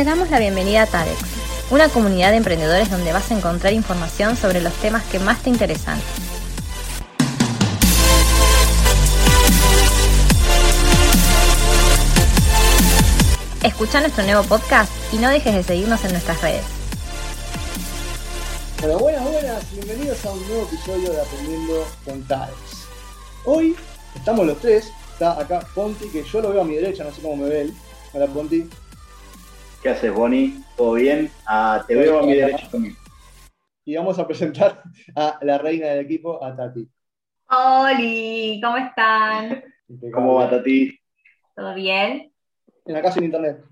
Te damos la bienvenida a TADEX, una comunidad de emprendedores donde vas a encontrar información sobre los temas que más te interesan. Escucha nuestro nuevo podcast y no dejes de seguirnos en nuestras redes. Bueno, buenas, buenas, bienvenidos a un nuevo episodio de Aprendiendo con TADEX. Hoy estamos los tres, está acá Ponti, que yo lo veo a mi derecha, no sé cómo me ve él. Hola Ponti. ¿Qué haces, Bonnie? ¿Todo bien? Ah, te veo a mi derecha también. Y vamos a presentar a la reina del equipo, a Tati. Oli, ¿cómo están? ¿Cómo va, Tati? ¿Todo bien? En la casa en internet.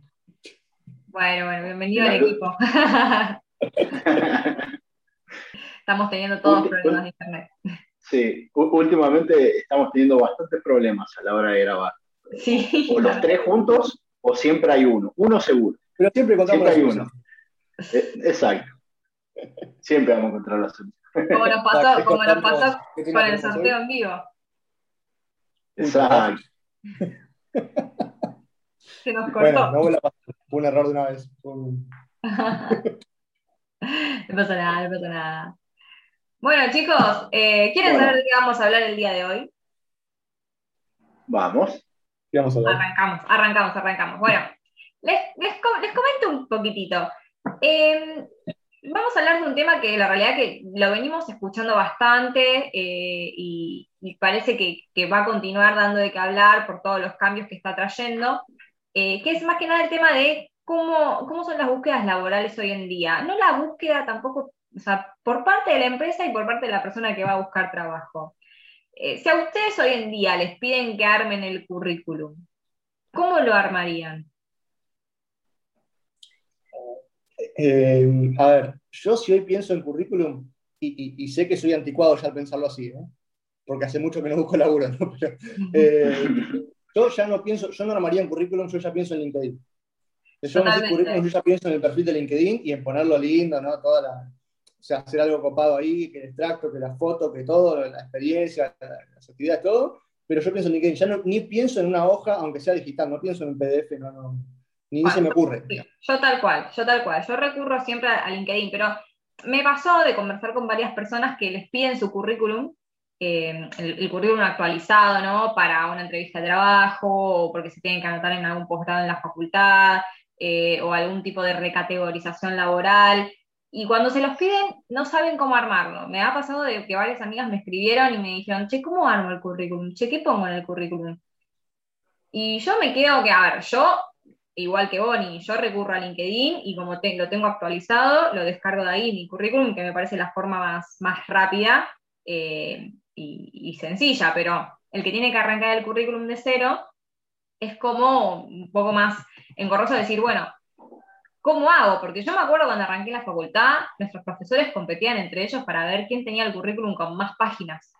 Bueno, bueno, bienvenido al equipo. Estamos teniendo todos problemas de internet. Sí, últimamente estamos teniendo bastantes problemas a la hora de grabar. Sí. O los tres juntos, o siempre hay uno. Uno seguro. Pero siempre encontramos Siempre hay la uno. Eh, Exacto. Siempre vamos a encontrar la solución. Como nos pasó, Exacto, como nos pasó cortamos. ¿Qué tiene con que el sorteo en vivo. Exacto. Se nos cortó. Bueno, no vuelve a pasar. Fue un error de una vez. Un- no pasa nada, no pasa nada. Bueno, chicos, eh, ¿quieren Bueno. saber de qué vamos a hablar el día de hoy? Vamos. ¿Qué vamos a hablar? Arrancamos, arrancamos, arrancamos. Bueno, les, les, com- les comento un poquitito. Eh, vamos a hablar de un tema que la realidad que lo venimos escuchando bastante eh, y, parece que, que va a continuar dando de qué hablar por todos los cambios que está trayendo, eh, que es más que nada el tema de cómo, cómo son las búsquedas laborales hoy en día. No la búsqueda tampoco, o sea, por parte de la empresa y por parte de la persona que va a buscar trabajo. Eh, si a ustedes hoy en día les piden que armen el currículum, ¿cómo lo armarían? Eh, a ver, yo si hoy pienso en currículum, y, y- y sé que soy anticuado ya al pensarlo así, ¿eh? porque hace mucho que no busco laburo, ¿no? Pero, eh, yo ya no pienso, yo no armaría en currículum, yo ya pienso en LinkedIn. Yo no sé currículum, yo ya pienso en el perfil de LinkedIn y en ponerlo lindo, ¿no? Toda la, o sea, hacer algo copado ahí, que el extracto, que la foto, que todo, la experiencia, la- las actividades, todo. Pero yo pienso en LinkedIn, ya no, ni pienso en una hoja, aunque sea digital, no pienso en un PDF, no, no, ni Bueno, se me ocurre. Sí, yo tal cual, yo tal cual. Yo recurro siempre a a LinkedIn, pero me pasó de conversar con varias personas que les piden su currículum, eh, el, el currículum actualizado, ¿no? Para una entrevista de trabajo, o porque se tienen que anotar en algún posgrado en la facultad, eh, o algún tipo de recategorización laboral. Y cuando se los piden, no saben cómo armarlo. Me ha pasado de que varias amigas me escribieron y me dijeron, che, ¿cómo armo el currículum? Che, ¿qué pongo en el currículum? Y yo me quedo que, a ver, yo igual que Bonnie, yo recurro a LinkedIn y como te- lo tengo actualizado, lo descargo de ahí, mi currículum, que me parece la forma más, más rápida eh, y, y sencilla, pero el que tiene que arrancar el currículum de cero es como un poco más engorroso decir, bueno, ¿cómo hago? Porque yo me acuerdo cuando arranqué la facultad, nuestros profesores competían entre ellos para ver quién tenía el currículum con más páginas,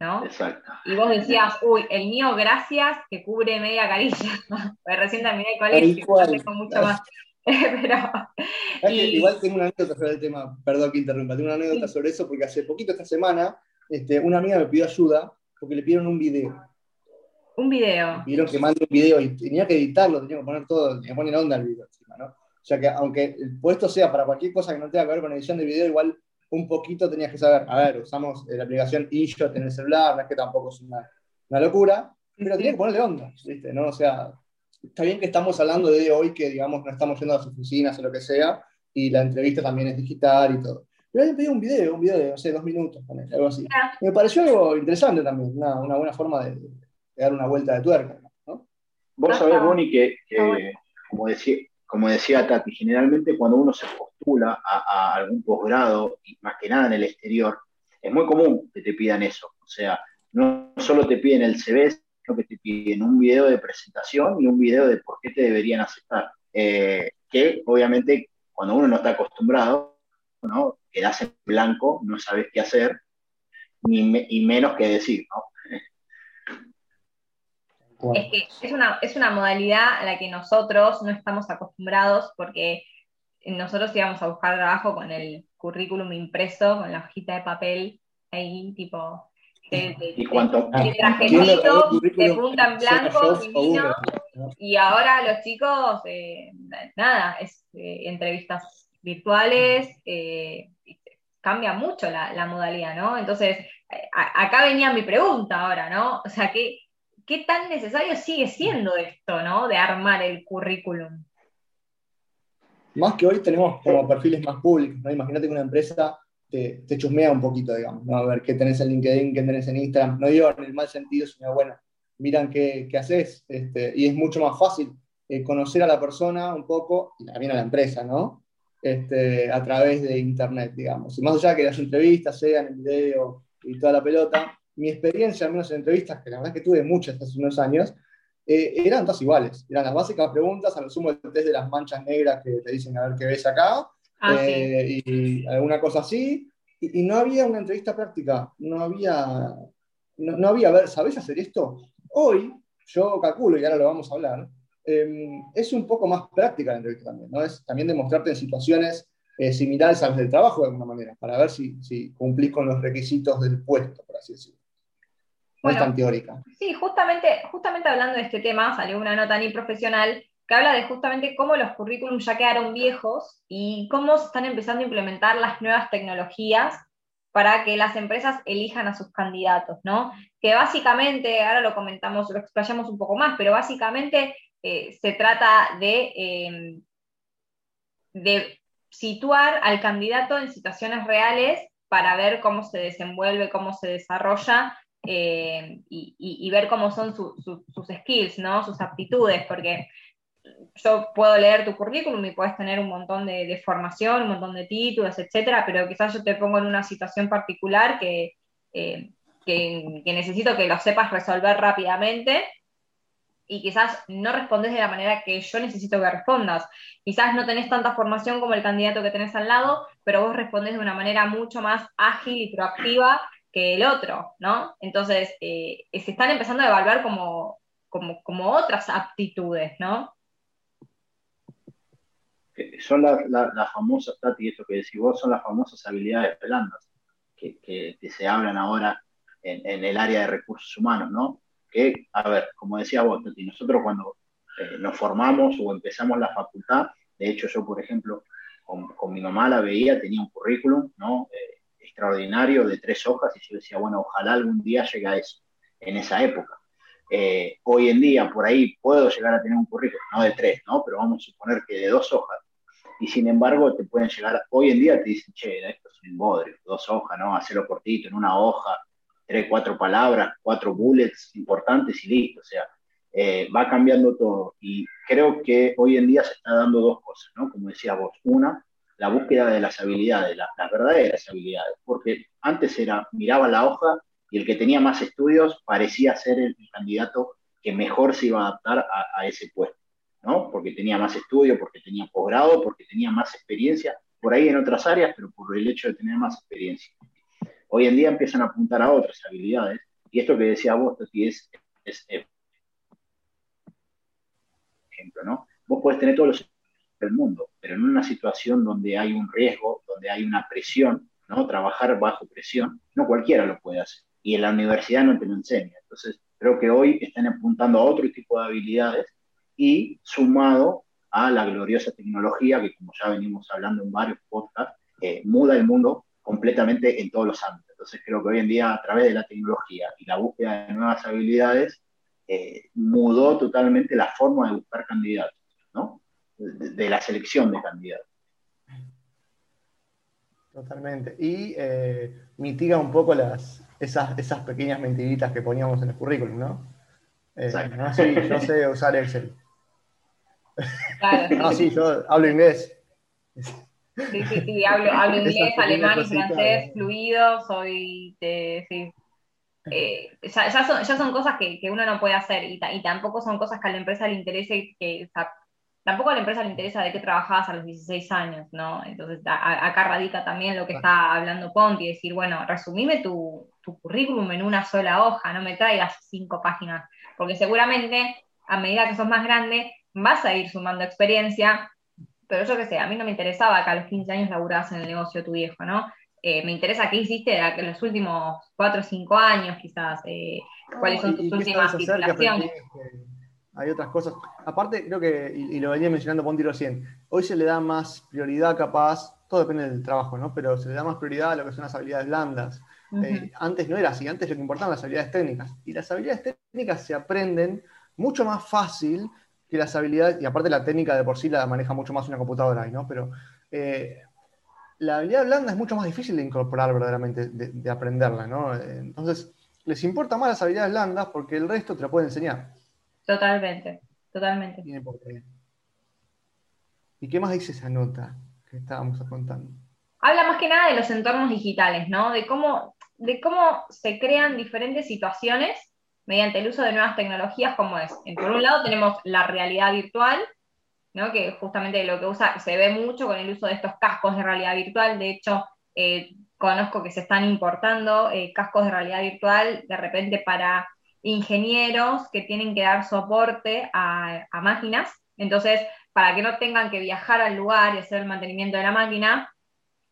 ¿no? Exacto. Y vos decías, uy, el mío, gracias, que cubre media carilla. Recién terminé el colegio, no tengo mucho más. Pero, Y- igual tengo una anécdota sobre el tema, perdón que interrumpa, tengo una anécdota sobre eso porque hace poquito esta semana este, una amiga me pidió ayuda porque le pidieron un video. un video. Me pidieron que mande un video y tenía que editarlo, tenía que poner todo, tenía que poner onda al video encima, ¿no? O sea que aunque el puesto sea para cualquier cosa que no tenga que ver con edición de video, igual un poquito tenías que saber, a ver, usamos la aplicación InShot en el celular, no es que tampoco es una, una locura, pero tenía que ponerle onda, ¿viste? ¿no? O sea, está bien que estamos hablando de hoy que, digamos, no estamos yendo a las oficinas o lo que sea, y la entrevista también es digital y todo. Pero alguien pidió un video, un video de, no sé, dos minutos, algo así. Ah. Me pareció algo interesante también, una, una buena forma de, de dar una vuelta de tuerca, ¿no? Vos sabés, Bonnie, que, que, Ah, como, decía, como decía Tati, generalmente cuando uno se postula a, algún posgrado, y más que nada en el exterior, es muy común que te pidan eso. O sea, no solo te piden el CV, sino que te piden un video de presentación y un video de por qué te deberían aceptar. Eh, que obviamente cuando uno no está acostumbrado, ¿no? quedás en blanco, no sabes qué hacer, ni y menos qué decir, ¿no? Es que es una, es una modalidad a la que nosotros no estamos acostumbrados porque nosotros íbamos a buscar trabajo con el currículum impreso, con la hojita de papel, ahí tipo de, de- Y cuanto, de ¿Quién le robó el trajecito, de punta en blanco, divino? Y ahora los chicos, eh, nada, es eh, entrevistas virtuales, eh, cambia mucho la, modalidad, ¿no? Entonces, acá venía mi pregunta ahora, ¿no? O sea, ¿qué, ¿qué tan necesario sigue siendo esto, ¿no? De armar el currículum. Más que hoy tenemos como perfiles más públicos, ¿no? Imagínate que una empresa te, te, chusmea un poquito, digamos, ¿no? A ver qué tenés en LinkedIn, qué tenés en Instagram. No digo en el mal sentido, sino bueno, miran qué, qué haces. Este, y es mucho más fácil eh, conocer a la persona un poco, y también a la empresa, ¿no? Este, a través de Internet, digamos. Y más allá de que las entrevistas sean en video y toda la pelota, mi experiencia, al menos en entrevistas, que la verdad es que tuve muchas hace unos años, eh, eran todas iguales. Eran las básicas preguntas, a lo sumo el test de las manchas negras que te dicen a ver qué ves acá, ah, eh, y alguna cosa así. Y, no había una entrevista práctica, no había, no, había, a ver, ¿sabés hacer esto? Hoy, yo calculo, y ahora lo vamos a hablar, em, es un poco más práctica la entrevista también, ¿no? Es también demostrarte en situaciones eh, similares a las del trabajo de alguna manera, para ver si, si cumplís con los requisitos del puesto, por así decirlo. No es tan teórica. Sí, justamente, justamente hablando de este tema, salió una nota ni profesional que habla de justamente cómo los currículums ya quedaron viejos y cómo se están empezando a implementar las nuevas tecnologías para que las empresas elijan a sus candidatos, ¿no? Que básicamente, ahora lo comentamos, lo explayamos un poco más, pero básicamente eh, se trata de, em, de situar al candidato en situaciones reales para ver cómo se desenvuelve, cómo se desarrolla eh, y, ver cómo son sus skills, ¿no? sus aptitudes, porque yo puedo leer tu currículum y puedes tener un montón de, formación, un montón de títulos, etcétera, pero quizás yo te pongo en una situación particular que, eh, que, que necesito que lo sepas resolver rápidamente y quizás no respondes de la manera que yo necesito que respondas. Quizás no tenés tanta formación como el candidato que tenés al lado, pero vos respondes de una manera mucho más ágil y proactiva que el otro, ¿no? Entonces, eh, se están empezando a evaluar como, como, otras aptitudes, ¿no? Son las famosas, Tati, eso que decís vos, son las famosas habilidades blandas que, que, se hablan ahora en, el área de recursos humanos, ¿no? Que, a ver, como decía vos, Tati, nosotros cuando eh, nos formamos o empezamos la facultad, de hecho yo, por ejemplo, con, mi mamá la veía, tenía un currículum, ¿no? Eh, extraordinario de tres hojas y yo decía, bueno, ojalá algún día llegue a eso, en esa época. Eh, hoy en día, por ahí, puedo llegar a tener un currículum, no de tres, ¿no? Pero vamos a suponer que de dos hojas. Y sin embargo, te pueden llegar, hoy en día te dicen, che, esto es un bodrio, dos hojas, ¿no? Hacerlo cortito, en una hoja, tres, cuatro palabras, cuatro bullets importantes y listo. O sea, eh, va cambiando todo. Y creo que hoy en día se está dando dos cosas, ¿no? Como decía vos. Una, la búsqueda de las habilidades, las, verdaderas habilidades, porque antes era, miraba la hoja y el que tenía más estudios parecía ser el, candidato que mejor se iba a adaptar a, ese puesto, ¿no? Porque tenía más estudio, porque tenía posgrado, porque tenía más experiencia, por ahí en otras áreas, pero por el hecho de tener más experiencia. Hoy en día empiezan a apuntar a otras habilidades, y esto que decía vos, Tati, es, es, es ejemplo, ¿no? Vos podés tener todos los del mundo, pero en una situación donde hay un riesgo, donde hay una presión, ¿no? Trabajar bajo presión, no cualquiera lo puede hacer. Y en la universidad no te lo enseña. Entonces, creo que hoy están apuntando a otro tipo de habilidades y sumado a la gloriosa tecnología que, como ya venimos hablando en varios podcasts, eh, muda el mundo completamente en todos los ámbitos. Entonces, creo que hoy en día, a través de la tecnología y la búsqueda de nuevas habilidades, eh, mudó totalmente la forma de buscar candidatos, ¿no? De, la selección de candidatos. Totalmente. Y eh, mitiga un poco las, esas, esas pequeñas mentiritas que poníamos en el currículum, ¿no? Eh, no, sí, yo sé usar Excel. no, sí, yo hablo inglés. Sí, sí, sí, hablo, hablo inglés, alemán y francés fluido, soy, sí. Eh, ya, son, ya, son, cosas que, que, uno no puede hacer y, y, tampoco son cosas que a la empresa le interese que, tampoco a la empresa le interesa de qué trabajabas a los 16 años, ¿no? Entonces acá radica también lo que está hablando Ponti, decir, bueno, resumime tu, currículum en una sola hoja, no me traigas cinco páginas, porque seguramente a medida que sos más grande vas a ir sumando experiencia, pero yo qué sé, a mí no me interesaba que a los 15 años laburabas en el negocio de tu viejo, ¿no? Eh, me interesa qué hiciste en los últimos 4 o 5 años, quizás, eh, cuáles son tus últimas titulaciones hay otras cosas. Aparte, creo que, y, lo venía mencionando Ponti recién, hoy se le da más prioridad capaz, todo depende del trabajo, ¿no? Pero se le da más prioridad a lo que son las habilidades blandas. Eh, antes no era así, antes lo que importaban las habilidades técnicas. Y las habilidades técnicas se aprenden mucho más fácil que las habilidades, y aparte la técnica de por sí la maneja mucho más una computadora, ¿no? Pero eh, la habilidad blanda es mucho más difícil de incorporar verdaderamente, de, aprenderla, ¿no? Entonces, les importa más las habilidades blandas porque el resto te lo puede enseñar. Totalmente, totalmente. ¿Y qué más dice esa nota que estábamos contando? Habla más que nada de los entornos digitales, ¿no? De cómo, de cómo se crean diferentes situaciones mediante el uso de nuevas tecnologías como es. Por un lado tenemos la realidad virtual, que justamente lo que usa, se ve mucho con el uso de estos cascos de realidad virtual, de hecho, eh, conozco que se están importando eh, cascos de realidad virtual de repente para ingenieros que tienen que dar soporte a, máquinas, entonces, para que no tengan que viajar al lugar y hacer el mantenimiento de la máquina,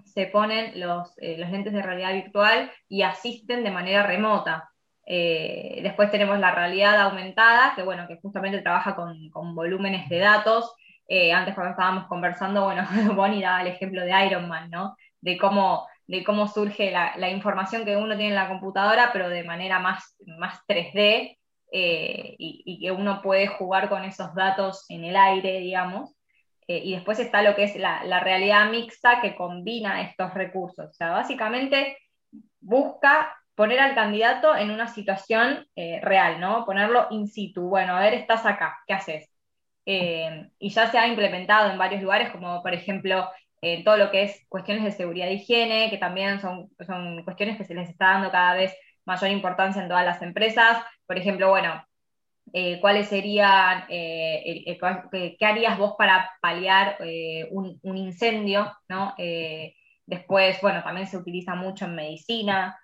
se ponen los, eh, los lentes de realidad virtual y asisten de manera remota. después tenemos la realidad aumentada, que bueno, que justamente trabaja con, con volúmenes de datos eh, antes cuando estábamos conversando, bueno, Bonnie daba el ejemplo de Iron Man, ¿no? De cómo, de cómo surge la, información que uno tiene en la computadora, pero de manera más, más 3D, eh, y, que uno puede jugar con esos datos en el aire, digamos. Eh, y después está lo que es la, realidad mixta que combina estos recursos. O sea, básicamente busca poner al candidato en una situación real, ¿no? Ponerlo in situ. Bueno, a ver, estás acá, ¿qué haces? Eh, y ya se ha implementado en varios lugares, como por ejemplo eh, todo lo que es cuestiones de seguridad e higiene, que también son, son cuestiones que se les está dando cada vez mayor importancia en todas las empresas. Por ejemplo, bueno, eh, cuáles serían, qué harías vos para paliar un, un, incendio, ¿no? después, bueno, también se utiliza mucho en medicina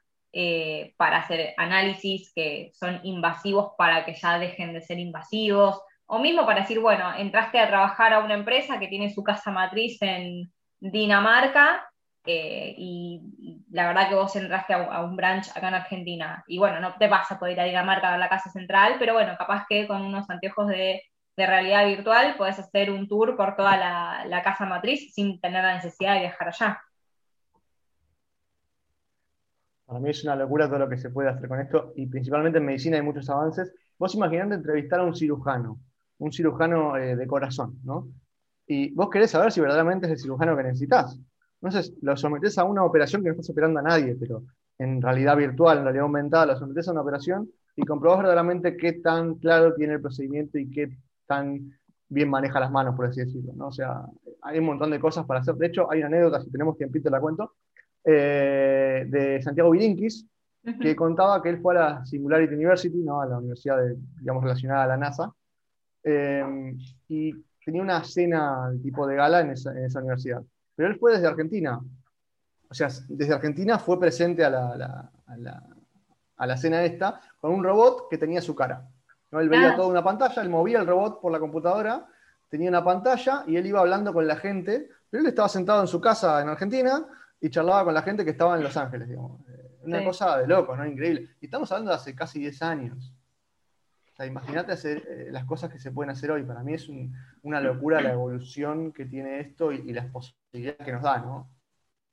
para hacer análisis que son invasivos para que ya dejen de ser invasivos. O mismo para decir, bueno, entraste a trabajar a una empresa que tiene su casa matriz en Dinamarca eh, y, la verdad que vos entraste a, un branch acá en Argentina y bueno, no te vas a poder ir a Dinamarca a la casa central, pero bueno, capaz que con unos anteojos de, realidad virtual puedes hacer un tour por toda la, casa matriz sin tener la necesidad de viajar allá. Para mí es una locura todo lo que se puede hacer con esto y principalmente en medicina hay muchos avances. Vos imaginate entrevistar a un cirujano un cirujano eh, de corazón, ¿no? Y vos querés saber si verdaderamente es el cirujano que necesitas. Entonces, lo sometés a una operación que no estás operando a nadie, pero en realidad virtual, en realidad aumentada, lo sometés a una operación y comprobás verdaderamente qué tan claro tiene el procedimiento y qué tan bien maneja las manos, por así decirlo. ¿no? O sea, hay un montón de cosas para hacer. De hecho, hay una anécdota, si tenemos tiempito la cuento, eh, de Santiago Virinkis, que contaba que él fue a la Singularity University, ¿no? a la universidad digamos, relacionada a la NASA, Em, y tenía una cena tipo de gala en esa, universidad. Pero él fue desde Argentina. O sea, desde Argentina fue presente a la, a la, cena esta con un robot que tenía su cara. ¿no? Él veía ah. toda una pantalla, él movía el robot por la computadora, tenía una pantalla y él iba hablando con la gente, pero él estaba sentado en su casa en Argentina y charlaba con la gente que estaba en Los Ángeles, digamos. Eh, una cosa de loco, ¿no? Increíble. Y estamos hablando de hace casi 10 años imagínate hacer eh, las cosas que se pueden hacer hoy. Para mí es una locura la evolución que tiene esto y, las posibilidades que nos da, ¿no?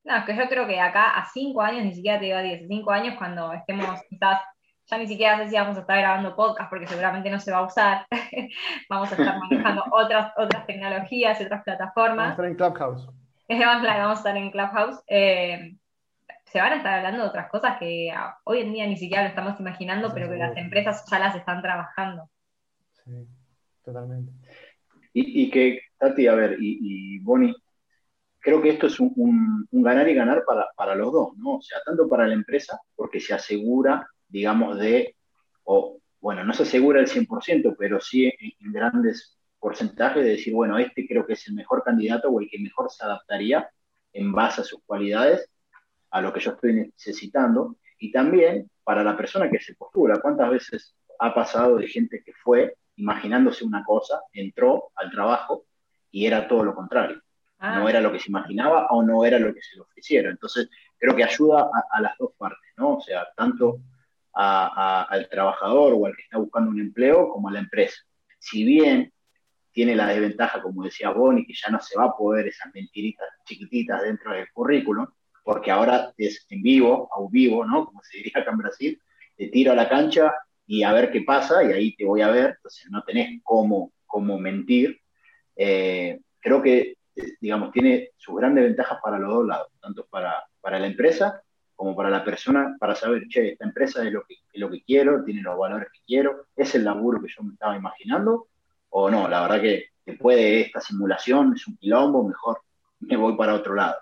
No, es que yo creo que acá a cinco años, ni siquiera te digo a diez, cinco años cuando estemos quizás, ya ni siquiera sé si vamos a estar grabando podcast porque seguramente no se va a usar. vamos a estar manejando otras, otras tecnologías y otras plataformas. Vamos a estar en Clubhouse. vamos a estar en Clubhouse. Eh, se van a estar hablando de otras cosas que hoy en día ni siquiera lo estamos imaginando, pero que las empresas ya las están trabajando. Sí, totalmente. Y, que, Tati, a ver, y, Bonnie, creo que esto es un, ganar y ganar para, los dos, ¿no? O sea, tanto para la empresa, porque se asegura, digamos, de, o bueno, no se asegura el 100%, pero sí en grandes porcentajes de decir, bueno, este creo que es el mejor candidato o el que mejor se adaptaría en base a sus cualidades a lo que yo estoy necesitando y también para la persona que se postula. ¿Cuántas veces ha pasado de gente que fue imaginándose una cosa, entró al trabajo y era todo lo contrario? Ah. No era lo que se imaginaba o no era lo que se le ofreciera. Entonces, creo que ayuda a, las dos partes, ¿no? O sea, tanto al trabajador o al que está buscando un empleo como a la empresa. si bien tiene la desventaja, como decía Bonnie, que ya no se va a poder esas mentiritas chiquititas dentro del currículum, porque ahora es en vivo, a vivo, ¿no? Como se diría acá en Brasil, te tiro a la cancha y a ver qué pasa, y ahí te voy a ver, entonces no tenés cómo, cómo mentir. Eh, creo que, eh, digamos, tiene sus grandes ventajas para los dos lados, tanto para, para la empresa como para la persona, para saber, che, esta empresa es lo que, es lo que quiero, tiene los valores que quiero, es el laburo que yo me estaba imaginando, o no, la verdad que después de esta simulación es un quilombo, mejor me voy para otro lado.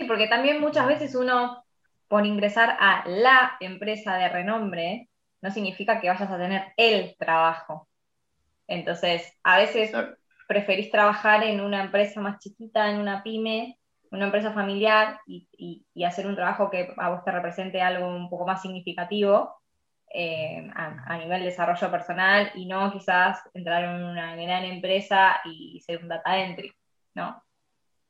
Sí, porque también muchas veces uno, por ingresar a la empresa de renombre, no significa que vayas a tener el trabajo. Entonces, a veces preferís trabajar en una empresa más chiquita, en una pyme, una empresa familiar y, hacer un trabajo que a vos te represente algo un poco más significativo eh, a, nivel de desarrollo personal y no quizás entrar en una gran empresa y, ser un data entry, ¿no?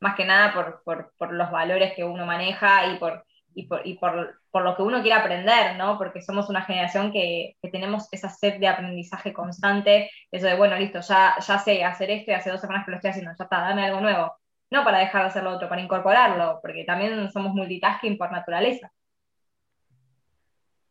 Más que nada por, por los valores que uno maneja y por y, por, y por, por, lo que uno quiere aprender, ¿no? Porque somos una generación que, que, tenemos esa sed de aprendizaje constante, eso de, bueno, listo, ya, ya sé hacer esto y hace dos semanas que lo estoy haciendo, ya está, dame algo nuevo. No para dejar de hacer lo otro, para incorporarlo, porque también somos multitasking por naturaleza.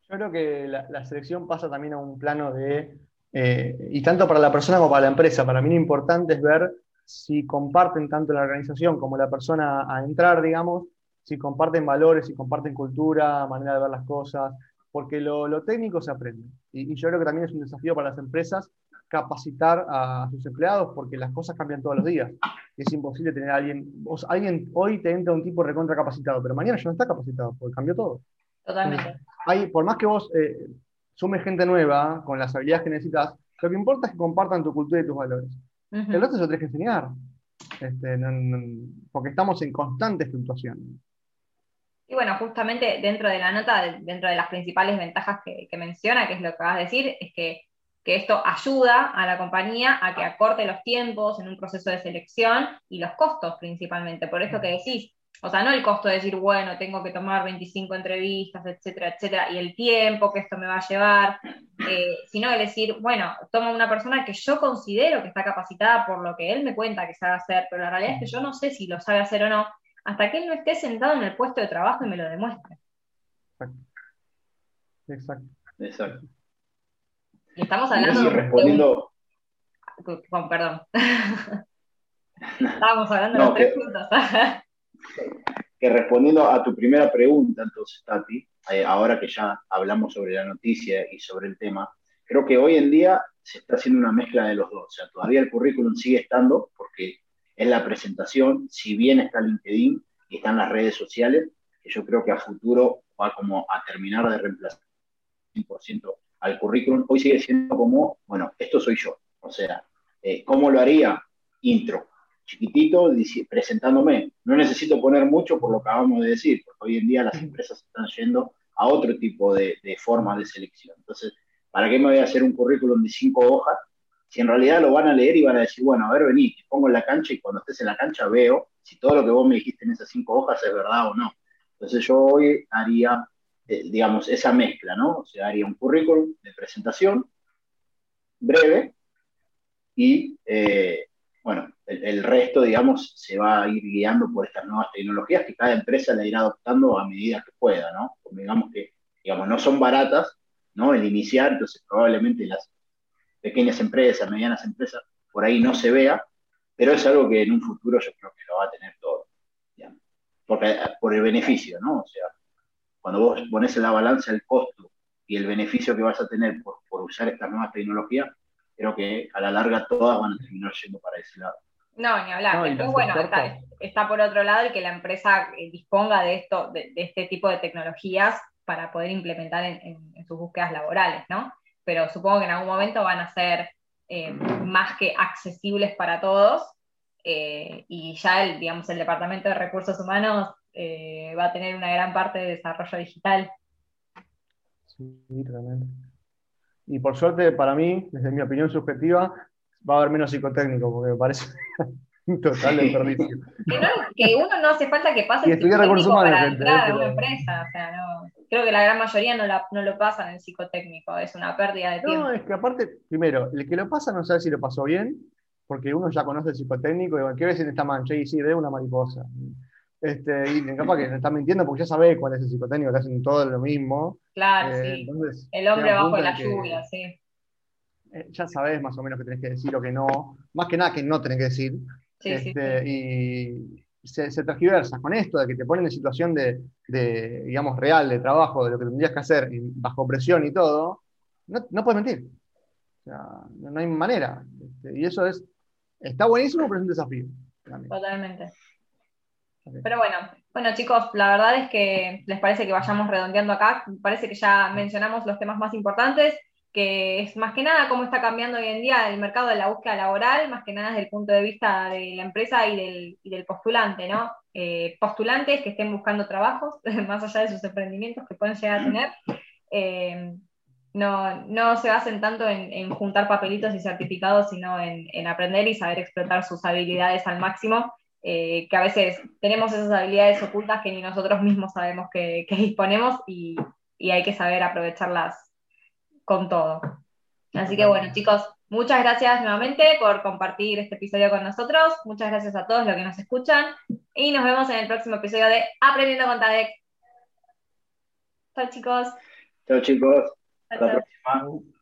Yo creo que la, la selección pasa también a un plano de, eh, y tanto para la persona como para la empresa, para mí lo importante es ver si comparten tanto la organización como la persona a entrar, digamos, si comparten valores, si comparten cultura, manera de ver las cosas, porque lo, técnico se aprende. Y, yo creo que también es un desafío para las empresas capacitar a sus empleados, porque las cosas cambian todos los días. Es imposible tener a alguien, alguien hoy te entra un tipo recontra capacitado, pero mañana ya no está capacitado, porque cambió todo. Totalmente. hay, por más que vos eh, sumes gente nueva con las habilidades que necesitas, lo que importa es que compartan tu cultura y tus valores. El resto se lo tenés que enseñar, este, porque estamos en constante fluctuación. Y bueno, justamente dentro de la nota, dentro de las principales ventajas que, menciona, que es lo que vas a decir, es que, esto ayuda a la compañía a que acorte los tiempos en un proceso de selección y los costos principalmente. Por esto que decís, o sea, no el costo de decir, bueno, tengo que tomar 25 entrevistas, etcétera, etcétera, y el tiempo que esto me va a llevar, eh, sino el decir, bueno, tomo una persona que yo considero que está capacitada por lo que él me cuenta que sabe hacer, pero la realidad es que yo no sé si lo sabe hacer o no, hasta que él no esté sentado en el puesto de trabajo y me lo demuestre. Exacto. Exacto. Y estamos hablando. de respondiendo. Con, perdón. Estábamos hablando de los tres puntos. que respondiendo a tu primera pregunta, entonces, Tati, eh, ahora que ya hablamos sobre la noticia y sobre el tema, creo que hoy en día se está haciendo una mezcla de los dos. O sea, todavía el currículum sigue estando, porque es la presentación, si bien está LinkedIn y están las redes sociales, que yo creo que a futuro va como a terminar de reemplazar 100% al currículum, hoy sigue siendo como, bueno, esto soy yo. O sea, eh, ¿cómo lo haría? Intro, chiquitito, presentándome. No necesito poner mucho por lo que acabamos de decir, porque hoy en día las empresas están yendo a otro tipo de, de formas de selección. Entonces, ¿para qué me voy a hacer un currículum de cinco hojas si en realidad lo van a leer y van a decir, bueno, a ver, vení, te pongo en la cancha y cuando estés en la cancha veo si todo lo que vos me dijiste en esas cinco hojas es verdad o no. Entonces yo hoy haría, eh, digamos, esa mezcla, ¿no? O sea, haría un currículum de presentación breve y, eh, el, resto, digamos, se va a ir guiando por estas nuevas tecnologías que cada empresa le irá adoptando a medida que pueda, ¿no? digamos que, digamos, no son baratas, ¿no? El iniciar, entonces probablemente las pequeñas empresas, medianas empresas, por ahí no se vea, pero es algo que en un futuro yo creo que lo va a tener todo, Porque, por el beneficio, ¿no? O sea, cuando vos pones en la balanza el costo y el beneficio que vas a tener por, usar estas nuevas tecnologías, creo que a la larga todas van a terminar yendo para ese lado. No, ni hablar. bueno, está, por otro lado el que la empresa eh, disponga de esto, de, este tipo de tecnologías para poder implementar en, sus búsquedas laborales, ¿no? pero supongo que en algún momento van a ser eh, más que accesibles para todos eh, y ya el, digamos, el Departamento de Recursos Humanos eh, va a tener una gran parte de desarrollo digital. Sí, realmente. Y por suerte, para mí, desde mi opinión subjetiva, va a haber menos psicotécnico, porque me parece un total desperdicio. que, que uno no hace falta que pase y recursos humanos. Para entrar a una empresa, o sea, no creo que la gran mayoría no, no lo pasan en psicotécnico, es una pérdida de tiempo. No, es que aparte, primero, el que lo pasa no sabe si lo pasó bien, porque uno ya conoce el psicotécnico y ¿qué ves en esta mancha? Y sí, ve una mariposa. Este, y capaz que está mintiendo porque ya sabe cuál es el psicotécnico, que hacen todo lo mismo. Claro, eh, sí. el hombre bajo la lluvia, sí. Eh, ya sabes más o menos que tenés que decir o que no. Más que nada que no tenés que decir. Sí, este, sí, Y se, se, transgiversa con esto de que te ponen en situación de, de, digamos, real, de trabajo, de lo que tendrías que hacer bajo presión y todo, no, no puedes mentir. O sea, no hay manera. Este, y eso es, está buenísimo, pero es un desafío. Totalmente. Pero bueno, bueno chicos, la verdad es que les parece que vayamos redondeando acá. Parece que ya mencionamos los temas más importantes, que es más que nada cómo está cambiando hoy en día el mercado de la búsqueda laboral, más que nada desde el punto de vista de la empresa y del, postulante, ¿no? Eh, postulantes que estén buscando trabajos, más allá de sus emprendimientos que pueden llegar a tener. Eh, no, se basen tanto en, juntar papelitos y certificados, sino en, aprender y saber explotar sus habilidades al máximo, eh, que a veces tenemos esas habilidades ocultas que ni nosotros mismos sabemos que, disponemos y, hay que saber aprovecharlas con todo. Así que bueno, chicos, muchas gracias nuevamente por compartir este episodio con nosotros. Muchas gracias a todos los que nos escuchan y nos vemos en el próximo episodio de Aprendiendo con TADEC. Chao chicos. Chao chicos. Hasta la próxima.